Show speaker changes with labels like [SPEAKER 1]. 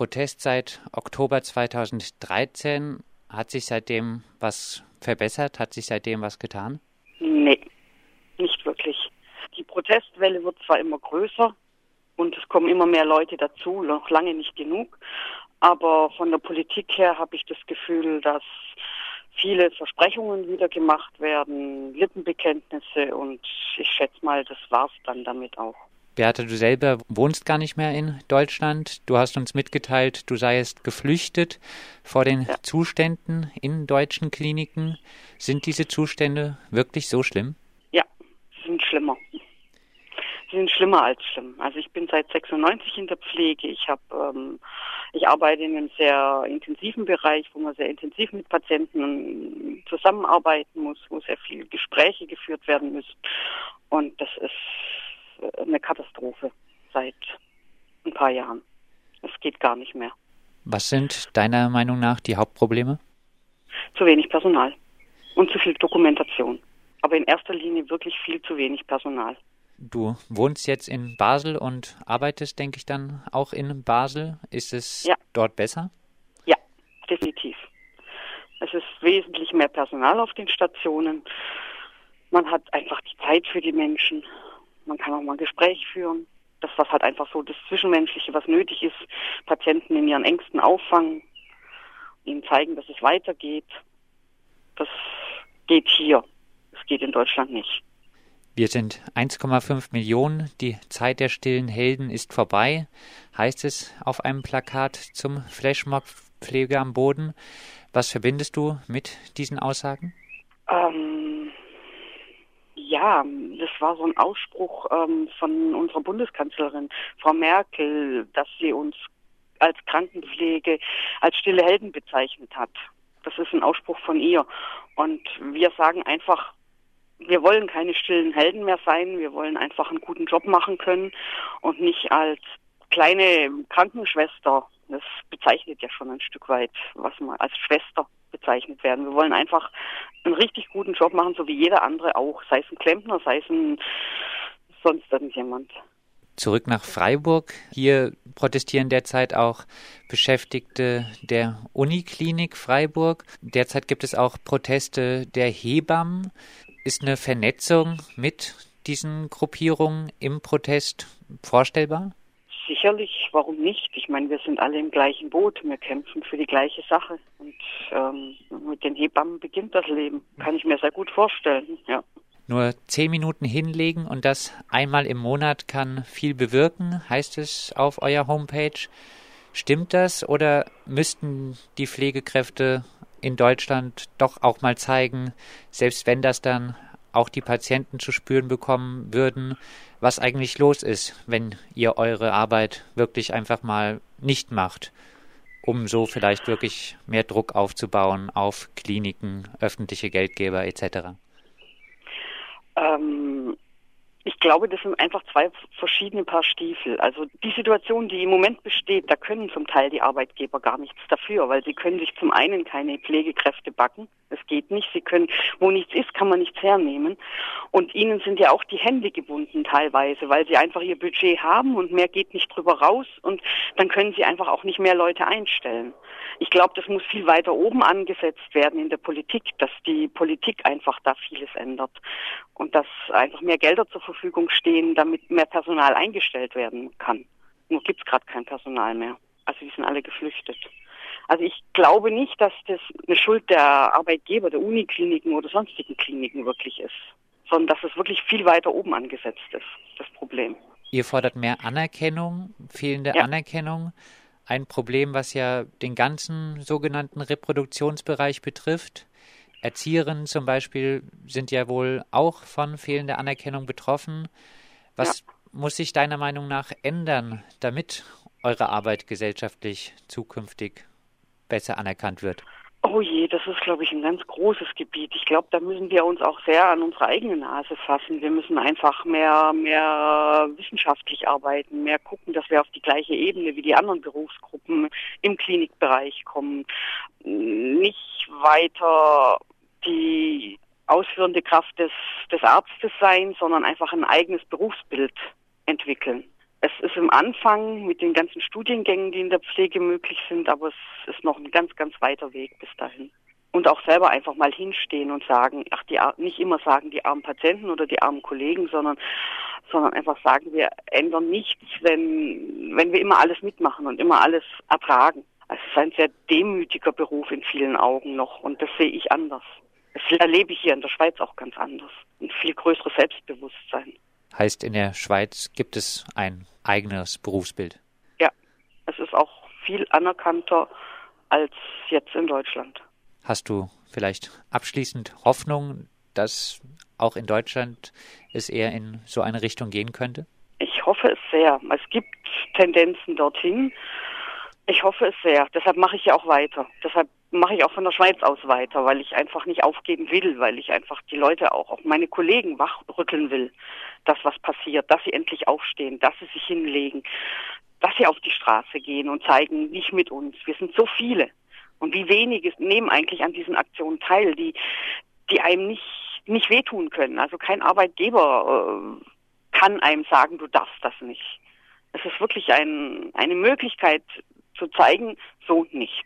[SPEAKER 1] Protest seit Oktober 2013. Hat sich seitdem was verbessert? Hat sich seitdem was getan?
[SPEAKER 2] Nee, nicht wirklich. Die Protestwelle wird zwar immer größer und es kommen immer mehr Leute dazu, noch lange nicht genug, aber von der Politik her habe ich das Gefühl, dass viele Versprechungen wieder gemacht werden, Lippenbekenntnisse und ich schätze mal, das war's dann damit auch.
[SPEAKER 1] Beate, du selber wohnst gar nicht mehr in Deutschland. Du hast uns mitgeteilt, du seiest geflüchtet vor den ja. Zuständen in deutschen Kliniken. Sind diese Zustände wirklich so schlimm?
[SPEAKER 2] Ja, sie sind schlimmer. Sie sind schlimmer als schlimm. Also ich bin seit 96 in der Pflege. Ich habe, ähm, ich arbeite in einem sehr intensiven Bereich, wo man sehr intensiv mit Patienten zusammenarbeiten muss, wo sehr viele Gespräche geführt werden müssen. Und das ist eine Katastrophe seit ein paar Jahren. Es geht gar nicht mehr.
[SPEAKER 1] Was sind deiner Meinung nach die Hauptprobleme?
[SPEAKER 2] Zu wenig Personal und zu viel Dokumentation. Aber in erster Linie wirklich viel zu wenig Personal.
[SPEAKER 1] Du wohnst jetzt in Basel und arbeitest, denke ich, dann auch in Basel. Ist es ja. dort besser?
[SPEAKER 2] Ja, definitiv. Es ist wesentlich mehr Personal auf den Stationen. Man hat einfach die Zeit für die Menschen. Man kann auch mal ein Gespräch führen. Das, was halt einfach so das Zwischenmenschliche, was nötig ist, Patienten in ihren Ängsten auffangen, ihnen zeigen, dass es weitergeht. Das geht hier. Das geht in Deutschland nicht.
[SPEAKER 1] Wir sind 1,5 Millionen. Die Zeit der stillen Helden ist vorbei, heißt es auf einem Plakat zum Flashmob-Pflege am Boden. Was verbindest du mit diesen Aussagen?
[SPEAKER 2] Ähm, ja, das war so ein Ausspruch ähm, von unserer Bundeskanzlerin, Frau Merkel, dass sie uns als Krankenpflege als stille Helden bezeichnet hat. Das ist ein Ausspruch von ihr. Und wir sagen einfach, wir wollen keine stillen Helden mehr sein. Wir wollen einfach einen guten Job machen können und nicht als kleine Krankenschwester. Das bezeichnet ja schon ein Stück weit, was man als Schwester bezeichnet werden. Wir wollen einfach einen richtig guten Job machen, so wie jeder andere auch. Sei es ein Klempner, sei es ein sonst irgendjemand.
[SPEAKER 1] Zurück nach Freiburg. Hier protestieren derzeit auch Beschäftigte der Uniklinik Freiburg. Derzeit gibt es auch Proteste der Hebammen. Ist eine Vernetzung mit diesen Gruppierungen im Protest vorstellbar?
[SPEAKER 2] Sicherlich, warum nicht? Ich meine, wir sind alle im gleichen Boot, wir kämpfen für die gleiche Sache. Und ähm, mit den Hebammen beginnt das Leben. Kann ich mir sehr gut vorstellen, ja.
[SPEAKER 1] Nur zehn Minuten hinlegen und das einmal im Monat kann viel bewirken, heißt es auf eurer Homepage. Stimmt das oder müssten die Pflegekräfte in Deutschland doch auch mal zeigen, selbst wenn das dann auch die Patienten zu spüren bekommen würden, was eigentlich los ist, wenn ihr eure Arbeit wirklich einfach mal nicht macht, um so vielleicht wirklich mehr Druck aufzubauen auf Kliniken, öffentliche Geldgeber etc.
[SPEAKER 2] Ähm, ich glaube, das sind einfach zwei verschiedene Paar Stiefel. Also die Situation, die im Moment besteht, da können zum Teil die Arbeitgeber gar nichts dafür, weil sie können sich zum einen keine Pflegekräfte backen. Es geht nicht. Sie können, wo nichts ist, kann man nichts hernehmen. Und ihnen sind ja auch die Hände gebunden teilweise, weil sie einfach ihr Budget haben und mehr geht nicht drüber raus und dann können sie einfach auch nicht mehr Leute einstellen. Ich glaube, das muss viel weiter oben angesetzt werden in der Politik, dass die Politik einfach da vieles ändert und dass einfach mehr Gelder zur Verfügung stehen, damit mehr Personal eingestellt werden kann. Nur gibt es gerade kein Personal mehr. Also die sind alle geflüchtet. Also ich glaube nicht, dass das eine Schuld der Arbeitgeber, der Unikliniken oder sonstigen Kliniken wirklich ist, sondern dass es wirklich viel weiter oben angesetzt ist, das Problem.
[SPEAKER 1] Ihr fordert mehr Anerkennung, fehlende ja. Anerkennung. Ein Problem, was ja den ganzen sogenannten Reproduktionsbereich betrifft. Erzieherinnen zum Beispiel sind ja wohl auch von fehlender Anerkennung betroffen. Was ja. muss sich deiner Meinung nach ändern, damit eure Arbeit gesellschaftlich zukünftig besser anerkannt wird?
[SPEAKER 2] Oh je, das ist, glaube ich, ein ganz großes Gebiet. Ich glaube, da müssen wir uns auch sehr an unsere eigene Nase fassen. Wir müssen einfach mehr, mehr wissenschaftlich arbeiten, mehr gucken, dass wir auf die gleiche Ebene wie die anderen Berufsgruppen im Klinikbereich kommen. Nicht weiter die ausführende Kraft des, des Arztes sein, sondern einfach ein eigenes Berufsbild entwickeln. Es ist im Anfang mit den ganzen Studiengängen, die in der Pflege möglich sind, aber es ist noch ein ganz, ganz weiter Weg bis dahin. Und auch selber einfach mal hinstehen und sagen, ach, die nicht immer sagen die armen Patienten oder die armen Kollegen, sondern sondern einfach sagen, wir ändern nichts, wenn wenn wir immer alles mitmachen und immer alles ertragen. Es ist ein sehr demütiger Beruf in vielen Augen noch und das sehe ich anders. Das erlebe ich hier in der Schweiz auch ganz anders. Ein viel größeres Selbstbewusstsein.
[SPEAKER 1] Heißt, in der Schweiz gibt es ein eigenes Berufsbild?
[SPEAKER 2] Ja, es ist auch viel anerkannter als jetzt in Deutschland.
[SPEAKER 1] Hast du vielleicht abschließend Hoffnung, dass auch in Deutschland es eher in so eine Richtung gehen könnte?
[SPEAKER 2] Ich hoffe es sehr. Es gibt Tendenzen dorthin. Ich hoffe es sehr. Deshalb mache ich ja auch weiter. Deshalb mache ich auch von der Schweiz aus weiter, weil ich einfach nicht aufgeben will, weil ich einfach die Leute auch, auch meine Kollegen wachrütteln will, dass was passiert, dass sie endlich aufstehen, dass sie sich hinlegen, dass sie auf die Straße gehen und zeigen, nicht mit uns. Wir sind so viele. Und wie wenige nehmen eigentlich an diesen Aktionen teil, die, die einem nicht, nicht wehtun können. Also kein Arbeitgeber äh, kann einem sagen, du darfst das nicht. Es ist wirklich ein, eine Möglichkeit zu zeigen, so nicht.